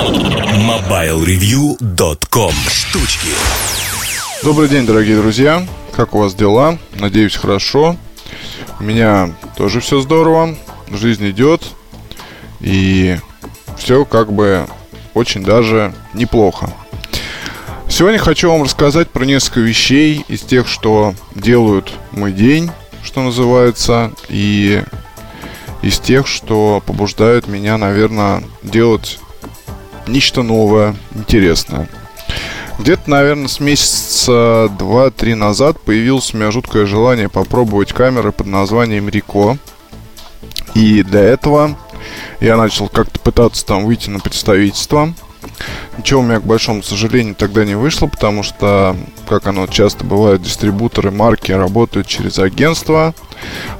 MobileReview.com Штучки Добрый день, дорогие друзья. Как у вас дела? Надеюсь, хорошо. У меня тоже все здорово. Жизнь идет. И все как бы очень даже неплохо. Сегодня хочу вам рассказать про несколько вещей из тех, что делают мой день, что называется, и из тех, что побуждают меня, наверное, делать нечто новое, интересное. Где-то, наверное, с месяца 2-3 назад появилось у меня жуткое желание попробовать камеры под названием Рико. И для этого я начал как-то пытаться там выйти на представительство. Ничего у меня, к большому сожалению, тогда не вышло, потому что, как оно часто бывает, дистрибуторы марки работают через агентство.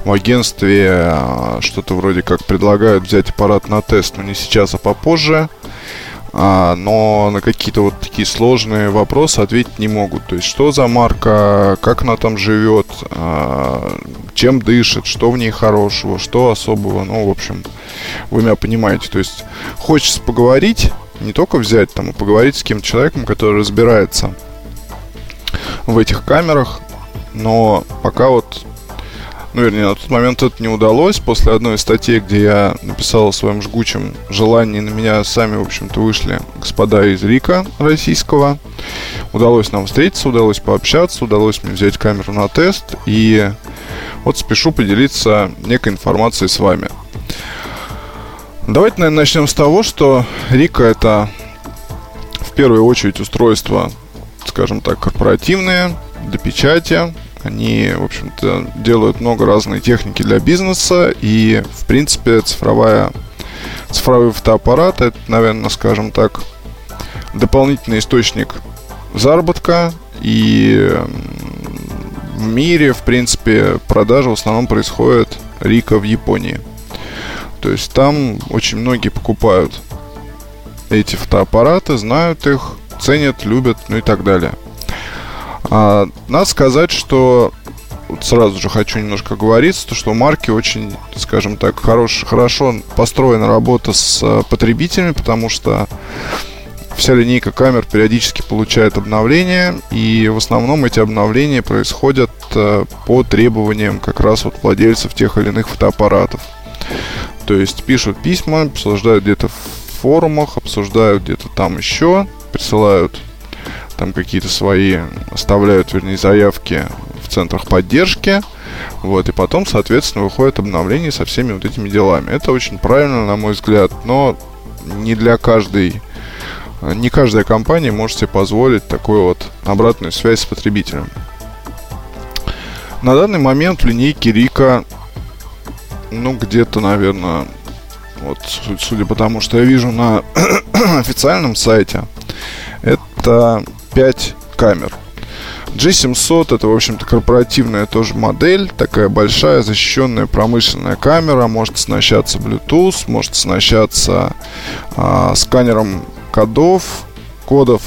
В агентстве а, что-то вроде как предлагают взять аппарат на тест, но не сейчас, а попозже. А, но на какие-то вот такие сложные вопросы ответить не могут. То есть, что за марка, как она там живет, а, чем дышит, что в ней хорошего, что особого. Ну, в общем, вы меня понимаете. То есть, хочется поговорить, не только взять там, а поговорить с кем-то человеком, который разбирается в этих камерах. Но пока вот ну, вернее, на тот момент это не удалось. После одной из статей, где я написал о своем жгучем желании, на меня сами, в общем-то, вышли господа из Рика российского. Удалось нам встретиться, удалось пообщаться, удалось мне взять камеру на тест. И вот спешу поделиться некой информацией с вами. Давайте, наверное, начнем с того, что Рика это в первую очередь устройства, скажем так, корпоративные, для печати, они, в общем-то, делают много разной техники для бизнеса, и, в принципе, цифровая, цифровой фотоаппарат, это, наверное, скажем так, дополнительный источник заработка, и в мире, в принципе, продажи в основном происходят Рика в Японии. То есть там очень многие покупают эти фотоаппараты, знают их, ценят, любят, ну и так далее. А, надо сказать, что вот сразу же хочу немножко говорить, то, что у марки очень, скажем так, хорош, хорошо построена работа с э, потребителями, потому что вся линейка камер периодически получает обновления, и в основном эти обновления происходят э, по требованиям как раз вот владельцев тех или иных фотоаппаратов. То есть пишут письма, обсуждают где-то в форумах, обсуждают где-то там еще, присылают там какие-то свои оставляют, вернее, заявки в центрах поддержки. Вот, и потом, соответственно, выходит обновление со всеми вот этими делами. Это очень правильно, на мой взгляд, но не для каждой не каждая компания может себе позволить такую вот обратную связь с потребителем. На данный момент в линейке Рика, ну, где-то, наверное, вот, судя по тому, что я вижу на официальном сайте, это 5 камер. G700 это, в общем-то, корпоративная тоже модель, такая большая защищенная промышленная камера, может оснащаться Bluetooth, может оснащаться а, сканером кодов, кодов,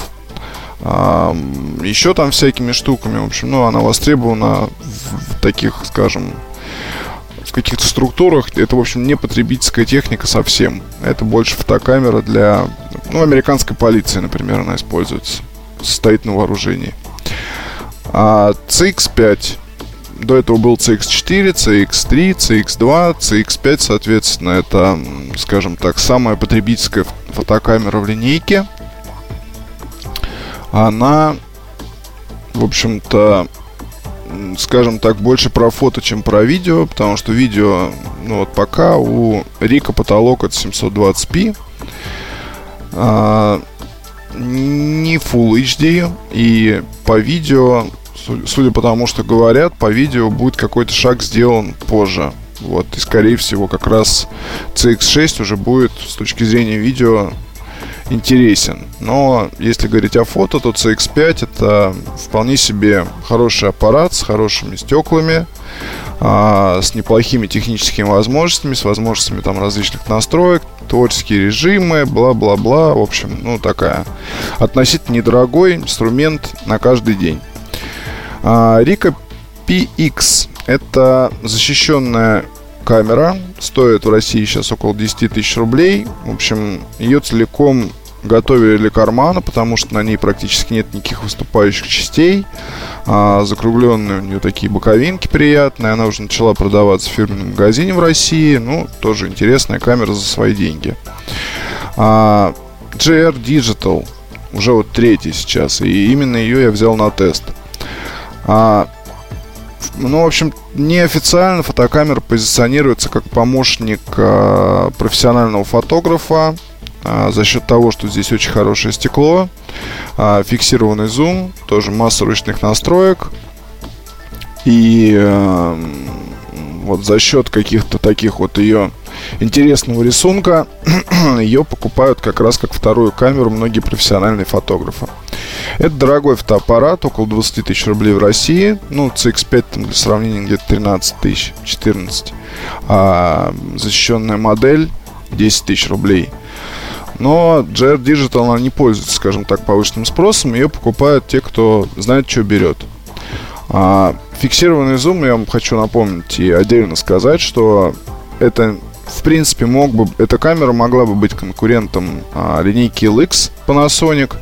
а, еще там всякими штуками, в общем, ну, она востребована в, в таких, скажем, в каких-то структурах. Это, в общем, не потребительская техника совсем. Это больше фотокамера для, ну, американской полиции, например, она используется стоит на вооружении. А CX5 до этого был CX4, CX3, CX2, CX5, соответственно, это, скажем так, самая потребительская фотокамера в линейке. Она, в общем-то, скажем так, больше про фото, чем про видео, потому что видео, ну вот пока у Рика потолок от 720p. А, не Full HD, и по видео, судя по тому, что говорят, по видео будет какой-то шаг сделан позже. Вот, и скорее всего как раз CX6 уже будет с точки зрения видео интересен. Но если говорить о фото, то CX5 это вполне себе хороший аппарат с хорошими стеклами, а, с неплохими техническими возможностями, с возможностями там различных настроек, творческие режимы, бла-бла-бла. В общем, ну такая относительно недорогой инструмент на каждый день. А, Rika PX это защищенная камера, стоит в России сейчас около 10 тысяч рублей. В общем, ее целиком готовили для кармана, потому что на ней практически нет никаких выступающих частей. А, закругленные у нее такие боковинки приятные. Она уже начала продаваться в фирменном магазине в России. Ну, тоже интересная камера за свои деньги. А, JR Digital. Уже вот третий сейчас. И именно ее я взял на тест. А, ну, в общем, неофициально фотокамера позиционируется как помощник э, профессионального фотографа э, за счет того, что здесь очень хорошее стекло, э, фиксированный зум, тоже масса ручных настроек. И э, вот за счет каких-то таких вот ее интересного рисунка ее покупают как раз как вторую камеру многие профессиональные фотографы. Это дорогой фотоаппарат, около 20 тысяч рублей в России. Ну, CX5 там, для сравнения где-то 13 тысяч, 14. А защищенная модель 10 тысяч рублей. Но JR Digital она не пользуется, скажем так, повышенным спросом. Ее покупают те, кто знает, что берет. А, фиксированный зум, я вам хочу напомнить и отдельно сказать, что это в принципе, мог бы, эта камера могла бы быть конкурентом а, линейки LX Panasonic,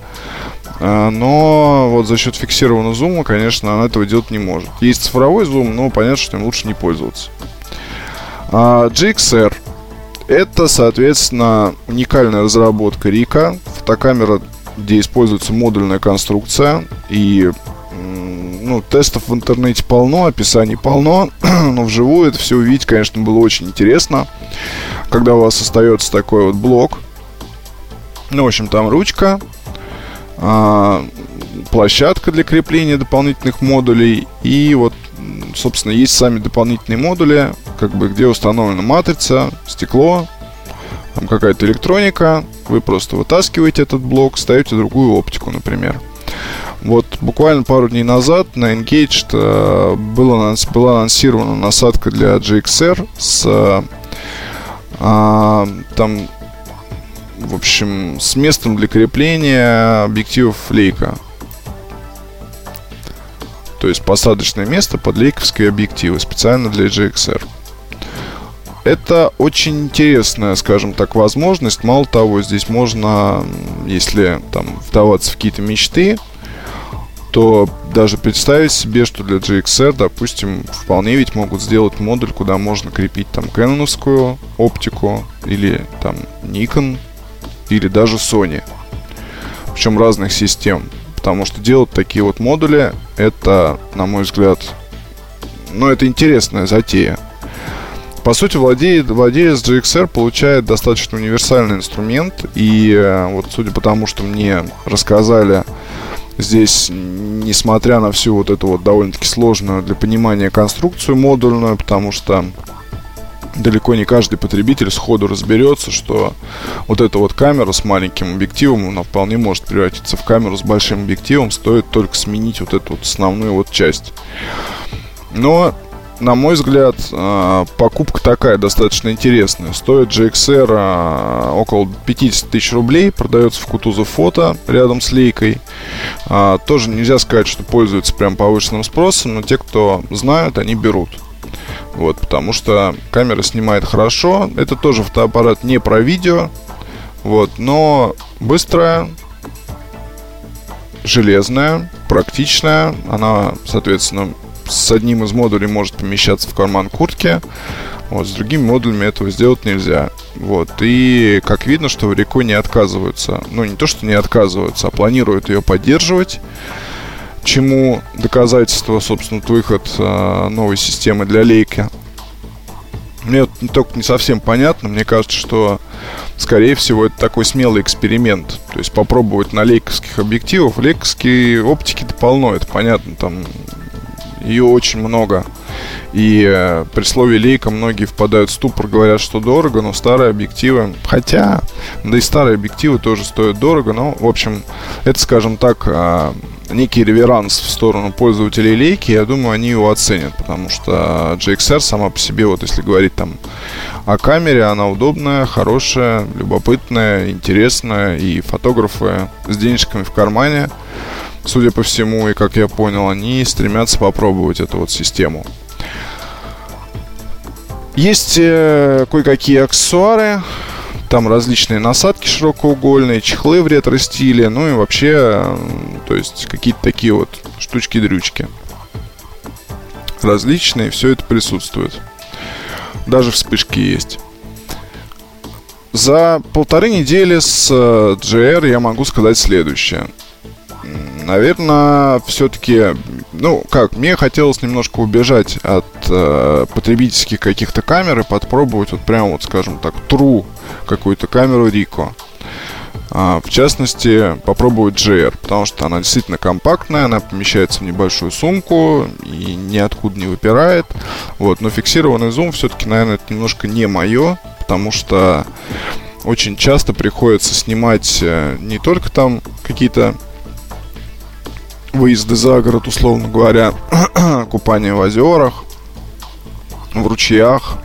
а, но вот за счет фиксированного зума, конечно, она этого делать не может. Есть цифровой зум, но понятно, что им лучше не пользоваться. А, GXR это, соответственно, уникальная разработка Рика. Фотокамера, где используется модульная конструкция. И ну, тестов в интернете полно, описаний полно, но вживую это все увидеть, конечно, было очень интересно. Когда у вас остается такой вот блок, ну, в общем, там ручка, а, площадка для крепления дополнительных модулей и вот, собственно, есть сами дополнительные модули, как бы где установлена матрица, стекло, там какая-то электроника, вы просто вытаскиваете этот блок, ставите другую оптику, например. Вот буквально пару дней назад на Engaged э, была, была анонсирована насадка для GXR с э, там в общем, с местом для крепления объективов лейка. То есть посадочное место под лейковские объективы специально для GXR. Это очень интересная, скажем так, возможность. Мало того, здесь можно, если там вдаваться в какие-то мечты, то даже представить себе, что для GXR, допустим, вполне ведь могут сделать модуль, куда можно крепить там кэноновскую оптику или там Nikon или даже Sony. Причем разных систем. Потому что делать такие вот модули, это, на мой взгляд, ну, это интересная затея. По сути, владеет, владелец GXR получает достаточно универсальный инструмент. И э, вот судя по тому, что мне рассказали здесь, несмотря на всю вот эту вот довольно-таки сложную для понимания конструкцию модульную, потому что далеко не каждый потребитель сходу разберется, что вот эта вот камера с маленьким объективом, она вполне может превратиться в камеру с большим объективом, стоит только сменить вот эту вот основную вот часть. Но на мой взгляд, а, покупка такая достаточно интересная. Стоит GXR а, около 50 тысяч рублей, продается в Кутузов фото рядом с лейкой. А, тоже нельзя сказать, что пользуется прям повышенным спросом, но те, кто знают, они берут. Вот, потому что камера снимает хорошо. Это тоже фотоаппарат не про видео. Вот, но быстрая, железная, практичная. Она, соответственно, с одним из модулей может помещаться в карман куртки. Вот, с другими модулями этого сделать нельзя. Вот, и как видно, что в Рико не отказываются. Ну, не то, что не отказываются, а планируют ее поддерживать. Чему доказательство, собственно, выход э, новой системы для лейки. Мне вот только не совсем понятно. Мне кажется, что, скорее всего, это такой смелый эксперимент. То есть попробовать на лейковских объективах. Лейковские оптики-то полно, это понятно. Там ее очень много. И э, при слове лейка многие впадают в ступор, говорят, что дорого, но старые объективы, хотя, да и старые объективы тоже стоят дорого, но, в общем, это, скажем так, э, некий реверанс в сторону пользователей лейки, я думаю, они его оценят, потому что GXR сама по себе, вот если говорить там о камере, она удобная, хорошая, любопытная, интересная, и фотографы с денежками в кармане судя по всему, и как я понял, они стремятся попробовать эту вот систему. Есть э, кое-какие аксессуары. Там различные насадки широкоугольные, чехлы в ретро-стиле, ну и вообще, то есть какие-то такие вот штучки-дрючки. Различные, все это присутствует. Даже вспышки есть. За полторы недели с GR я могу сказать следующее. Наверное, все-таки, ну как, мне хотелось немножко убежать от э, потребительских каких-то камер и подпробовать вот прям вот, скажем так, true какую-то камеру Ricoh. А, в частности, попробовать GR, потому что она действительно компактная, она помещается в небольшую сумку и ниоткуда не выпирает. Вот, но фиксированный зум все-таки, наверное, это немножко не мое, потому что очень часто приходится снимать э, не только там какие-то выезды за город, условно говоря, купание в озерах, в ручьях,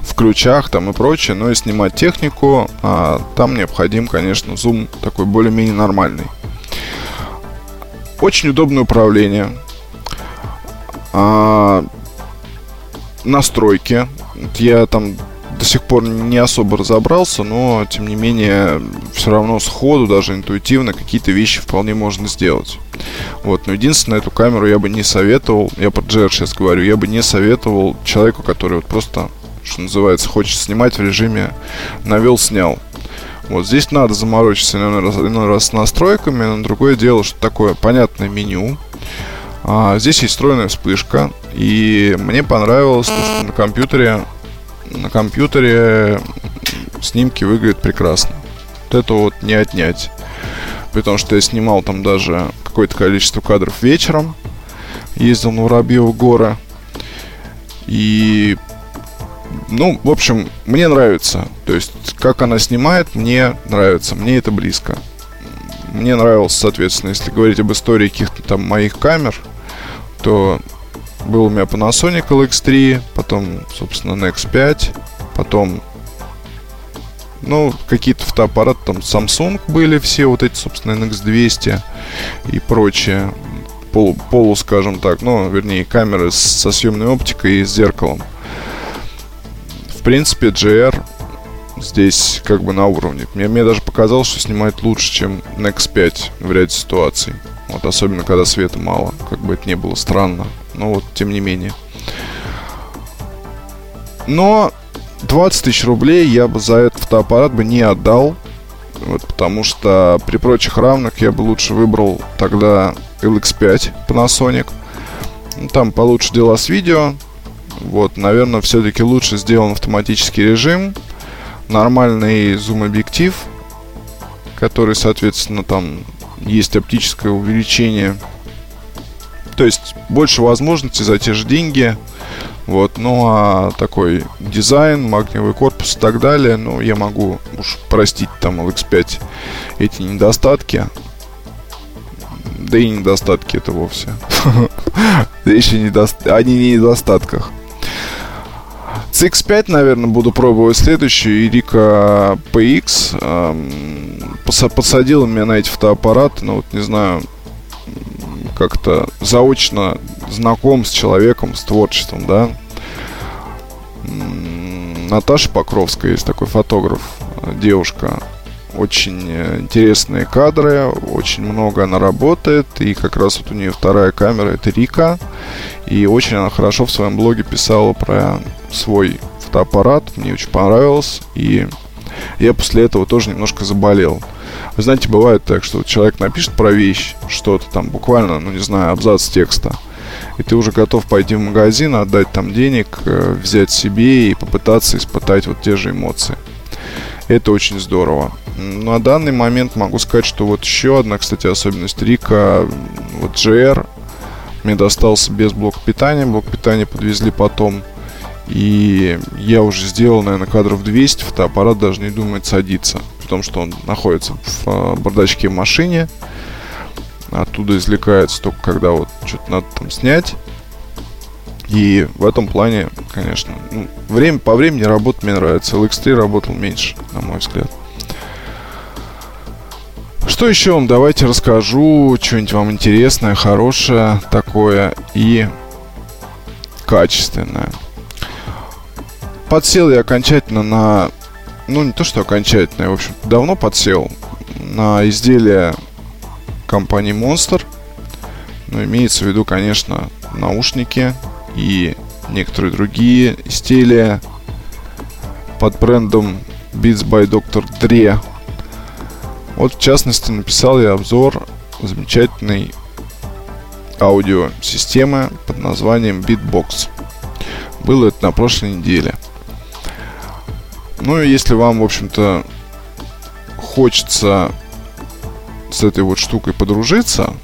в ключах там и прочее, но и снимать технику, а там необходим, конечно, зум такой более-менее нормальный. Очень удобное управление. А, настройки. Я там до сих пор не особо разобрался, но тем не менее все равно сходу, даже интуитивно какие-то вещи вполне можно сделать. Вот, но единственное, эту камеру я бы не советовал, я про GR сейчас говорю, я бы не советовал человеку, который вот просто, что называется, хочет снимать в режиме навел-снял. Вот здесь надо заморочиться иной раз, иной раз с настройками, но другое дело, что такое понятное меню. А, здесь есть встроенная вспышка, и мне понравилось то, что на компьютере на компьютере снимки выглядят прекрасно. Вот это вот не отнять. Потому что я снимал там даже какое-то количество кадров вечером. Ездил на Воробьевы горы. И ну, в общем, мне нравится. То есть, как она снимает, мне нравится. Мне это близко. Мне нравилось, соответственно, если говорить об истории каких-то там моих камер, то был у меня Panasonic LX3, потом, собственно, Nex 5, потом, ну, какие-то фотоаппараты, там Samsung были все, вот эти, собственно, NX200 и прочее. Полу, полу, скажем так, ну, вернее, камеры со съемной оптикой и с зеркалом. В принципе, GR здесь как бы на уровне. Мне, мне даже показалось, что снимает лучше, чем Nex 5 в ряде ситуаций. Вот особенно, когда света мало. Как бы это не было странно. Но вот, тем не менее. Но 20 тысяч рублей я бы за этот фотоаппарат бы не отдал. Вот, потому что при прочих равных я бы лучше выбрал тогда LX5 Panasonic. Ну, там получше дела с видео. Вот, наверное, все-таки лучше сделан автоматический режим. Нормальный зум-объектив, который, соответственно, там есть оптическое увеличение то есть больше возможностей за те же деньги. Вот, ну а такой дизайн, магниевый корпус и так далее, ну я могу уж простить там LX5 эти недостатки. Да и недостатки это вовсе. Речь о не недостатках. CX5, наверное, буду пробовать следующую. Ирика PX. Посадила меня на эти фотоаппараты, но вот не знаю, как-то заочно знаком с человеком, с творчеством, да. Наташа Покровская есть такой фотограф, девушка. Очень э, интересные кадры, очень много она работает, и как раз вот у нее вторая камера, это Рика, и очень она хорошо в своем блоге писала про свой фотоаппарат, мне очень понравилось, и я после этого тоже немножко заболел. Вы знаете, бывает так, что человек напишет про вещь, что-то там, буквально, ну не знаю, абзац текста, и ты уже готов пойти в магазин, отдать там денег, э, взять себе и попытаться испытать вот те же эмоции. Это очень здорово. На данный момент могу сказать, что вот еще одна, кстати, особенность Рика, вот GR мне достался без блока питания. Блок питания подвезли потом. И я уже сделал, наверное, кадров 200, фотоаппарат даже не думает садиться том, что он находится в а, бардачке в машине. Оттуда извлекается только когда вот что-то надо там снять. И в этом плане, конечно, ну, время, по времени работы мне нравится. LX3 работал меньше, на мой взгляд. Что еще вам? Давайте расскажу что-нибудь вам интересное, хорошее такое и качественное. Подсел я окончательно на ну не то что окончательно, я, в общем давно подсел на изделия компании Monster. Но имеется в виду, конечно, наушники и некоторые другие изделия под брендом Beats by Dr. Dre. Вот, в частности, написал я обзор замечательной аудиосистемы под названием Beatbox. Было это на прошлой неделе. Ну и если вам, в общем-то, хочется с этой вот штукой подружиться,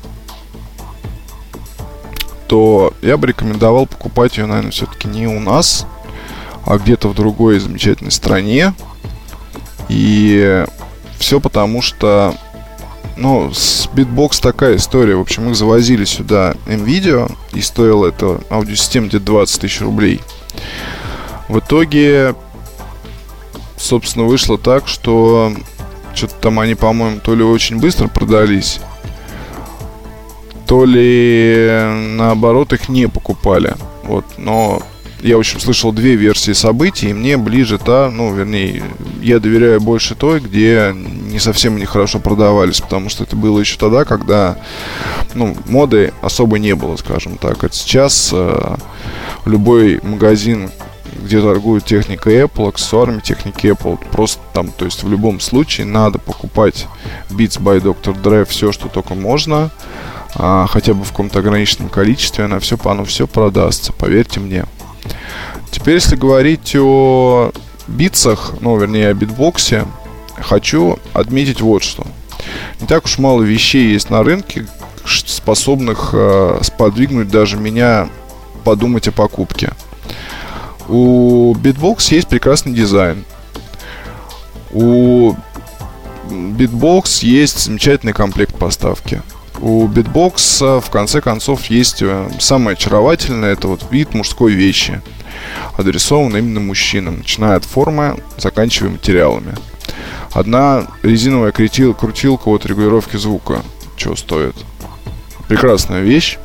то я бы рекомендовал покупать ее, наверное, все-таки не у нас, а где-то в другой замечательной стране. И все потому, что ну, с Beatbox такая история. В общем, их завозили сюда NVIDIA, и стоило это аудиосистема где-то 20 тысяч рублей. В итоге, собственно, вышло так, что что-то там они, по-моему, то ли очень быстро продались, то ли наоборот их не покупали. Вот, но я, в общем, слышал две версии событий, и мне ближе та, ну, вернее, я доверяю больше той, где не совсем они хорошо продавались, потому что это было еще тогда, когда, ну, моды особо не было, скажем так. Это сейчас э, любой магазин, где торгуют техникой Apple, аксессуарами техники Apple. Просто там, то есть в любом случае надо покупать Beats by Dr. Dre все, что только можно, а, хотя бы в каком-то ограниченном количестве, она все, оно все продастся, поверьте мне. Теперь, если говорить о битсах, ну, вернее, о битбоксе, хочу отметить вот что. Не так уж мало вещей есть на рынке, способных э, сподвигнуть даже меня подумать о покупке. У Beatbox есть прекрасный дизайн. У Beatbox есть замечательный комплект поставки. У Beatbox в конце концов есть э, самое очаровательное, это вот вид мужской вещи, адресованный именно мужчинам, начиная от формы, заканчивая материалами. Одна резиновая крутилка, от регулировки звука, чего стоит. Прекрасная вещь.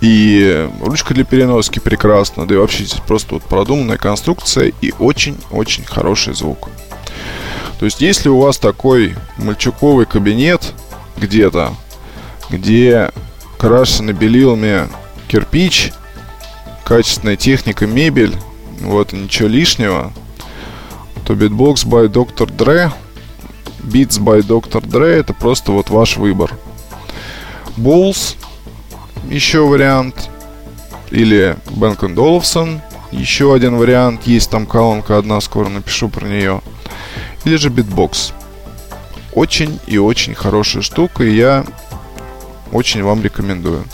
И ручка для переноски прекрасна, да и вообще здесь просто вот продуманная конструкция и очень-очень хороший звук. То есть, если у вас такой мальчуковый кабинет где-то, где крашены белилами кирпич, качественная техника, мебель, вот, ничего лишнего, то Beatbox by Dr. Dre, Beats by Dr. Dre, это просто вот ваш выбор. Bulls еще вариант. Или Бенк Олафсон, еще один вариант. Есть там колонка одна, скоро напишу про нее. Или же Beatbox. Очень и очень хорошая штука, и я очень вам рекомендую.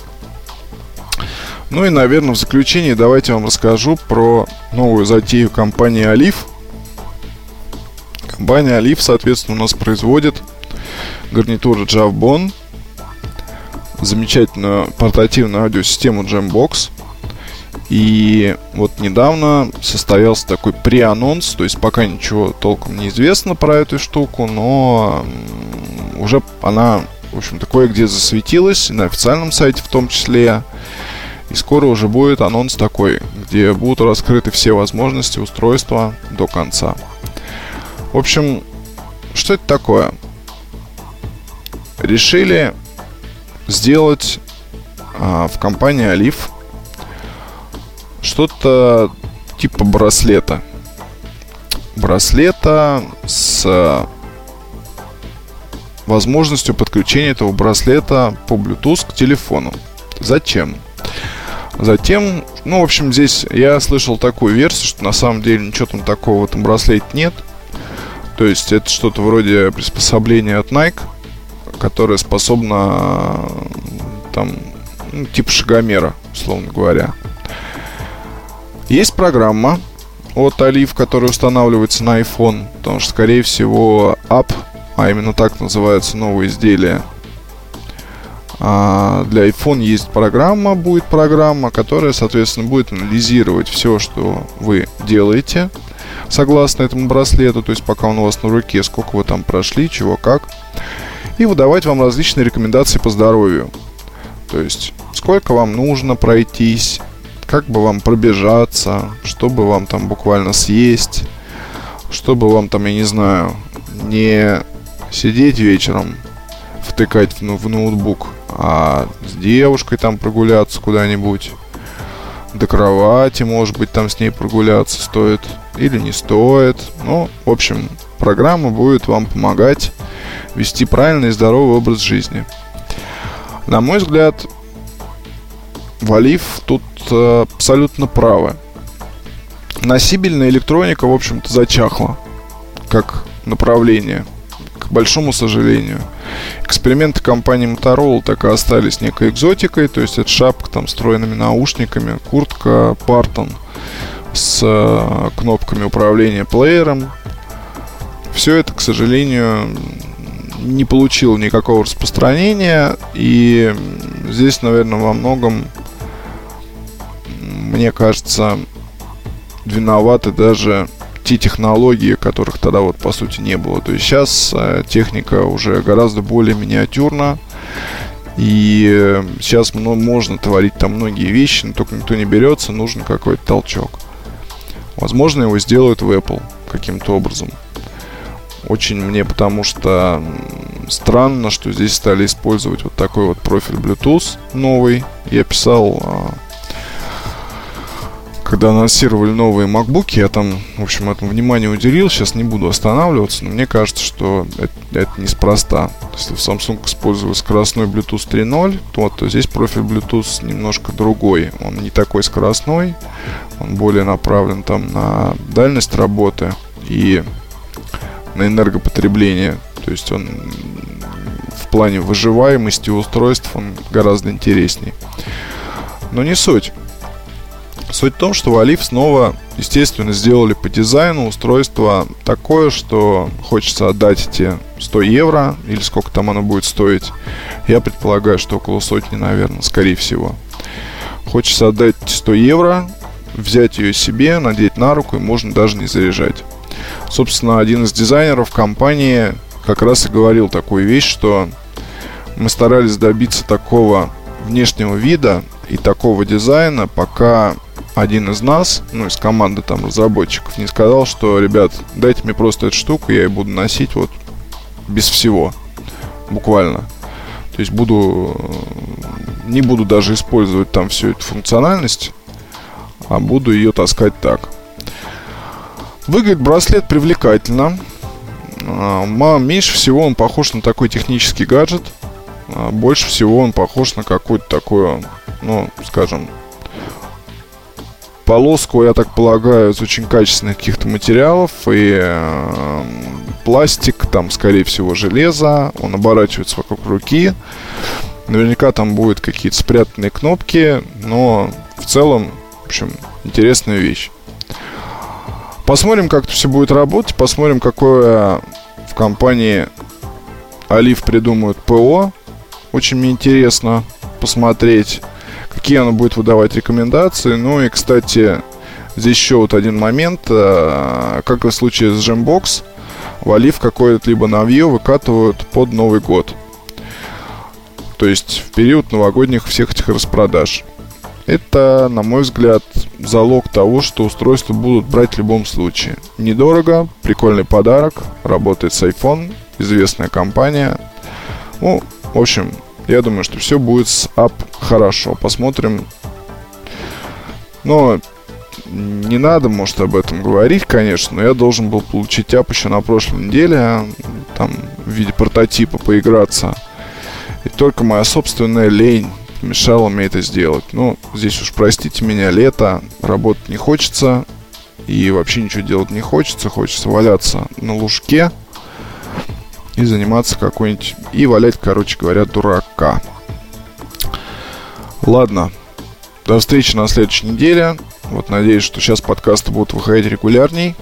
Ну и, наверное, в заключение давайте вам расскажу про новую затею компании Олив. Компания Олив, соответственно, у нас производит гарнитуры Javbon замечательную портативную аудиосистему Jambox. И вот недавно состоялся такой преанонс, то есть пока ничего толком не известно про эту штуку, но уже она, в общем-то, кое-где засветилась, на официальном сайте в том числе. И скоро уже будет анонс такой, где будут раскрыты все возможности устройства до конца. В общем, что это такое? Решили сделать а, в компании Олив что-то типа браслета. Браслета с возможностью подключения этого браслета по Bluetooth к телефону. Зачем? Затем, ну, в общем, здесь я слышал такую версию, что на самом деле ничего там такого в этом браслете нет. То есть это что-то вроде приспособления от Nike, которая способна там, ну, типа шагомера, условно говоря. Есть программа от Alif, которая устанавливается на iPhone, потому что, скорее всего, App, а именно так называется новое изделие, а для iPhone есть программа, будет программа, которая, соответственно, будет анализировать все, что вы делаете, согласно этому браслету, то есть пока он у вас на руке, сколько вы там прошли, чего как и выдавать вам различные рекомендации по здоровью. То есть, сколько вам нужно пройтись, как бы вам пробежаться, чтобы вам там буквально съесть, чтобы вам там, я не знаю, не сидеть вечером, втыкать в, в ноутбук, а с девушкой там прогуляться куда-нибудь, до кровати, может быть, там с ней прогуляться стоит или не стоит. Ну, в общем, программа будет вам помогать вести правильный и здоровый образ жизни. На мой взгляд, Валив тут э, абсолютно правы. Носибельная электроника, в общем-то, зачахла как направление, к большому сожалению. Эксперименты компании Motorola так и остались некой экзотикой, то есть это шапка там с встроенными наушниками, куртка Parton с э, кнопками управления плеером. Все это, к сожалению, не получило никакого распространения, и здесь, наверное, во многом, мне кажется, виноваты даже те технологии, которых тогда вот по сути не было. То есть сейчас э, техника уже гораздо более миниатюрна. И э, сейчас можно творить там многие вещи, но только никто не берется, нужен какой-то толчок. Возможно, его сделают в Apple каким-то образом. Очень мне потому что странно, что здесь стали использовать вот такой вот профиль Bluetooth новый. Я писал а, когда анонсировали новые MacBook, я там, в общем, этому внимание уделил. Сейчас не буду останавливаться, но мне кажется, что это, это неспроста. Если в Samsung использовали скоростной Bluetooth 3.0, то, то здесь профиль Bluetooth немножко другой. Он не такой скоростной, он более направлен там на дальность работы и на энергопотребление. То есть он в плане выживаемости устройств он гораздо интереснее. Но не суть. Суть в том, что Олив снова, естественно, сделали по дизайну устройство такое, что хочется отдать эти 100 евро, или сколько там оно будет стоить. Я предполагаю, что около сотни, наверное, скорее всего. Хочется отдать 100 евро, взять ее себе, надеть на руку, и можно даже не заряжать. Собственно, один из дизайнеров компании как раз и говорил такую вещь, что мы старались добиться такого внешнего вида и такого дизайна, пока один из нас, ну, из команды там разработчиков, не сказал, что, ребят, дайте мне просто эту штуку, я ее буду носить вот без всего. Буквально. То есть буду... Не буду даже использовать там всю эту функциональность, а буду ее таскать так. Выглядит браслет привлекательно. А, меньше всего он похож на такой технический гаджет. А, больше всего он похож на какую-то такую, ну, скажем, полоску, я так полагаю, из очень качественных каких-то материалов и э, пластик, там, скорее всего, железо, он оборачивается вокруг руки. Наверняка там будут какие-то спрятанные кнопки, но в целом, в общем, интересная вещь. Посмотрим, как это все будет работать, посмотрим, какое в компании Олив придумают ПО. Очень мне интересно посмотреть какие она будет выдавать рекомендации. Ну и, кстати, здесь еще вот один момент. Э, как и в случае с Gembox, Валив какое-либо новье выкатывают под Новый год. То есть в период новогодних всех этих распродаж. Это, на мой взгляд, залог того, что устройства будут брать в любом случае. Недорого, прикольный подарок, работает с iPhone, известная компания. Ну, в общем, я думаю, что все будет с ап хорошо. Посмотрим. Но не надо, может, об этом говорить, конечно, но я должен был получить ап еще на прошлой неделе, там, в виде прототипа поиграться. И только моя собственная лень мешала мне это сделать. Ну, здесь уж простите меня, лето, работать не хочется, и вообще ничего делать не хочется, хочется валяться на лужке, и заниматься какой-нибудь... И валять, короче говоря, дурака. Ладно. До встречи на следующей неделе. Вот надеюсь, что сейчас подкасты будут выходить регулярней.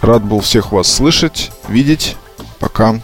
Рад был всех вас слышать, видеть. Пока.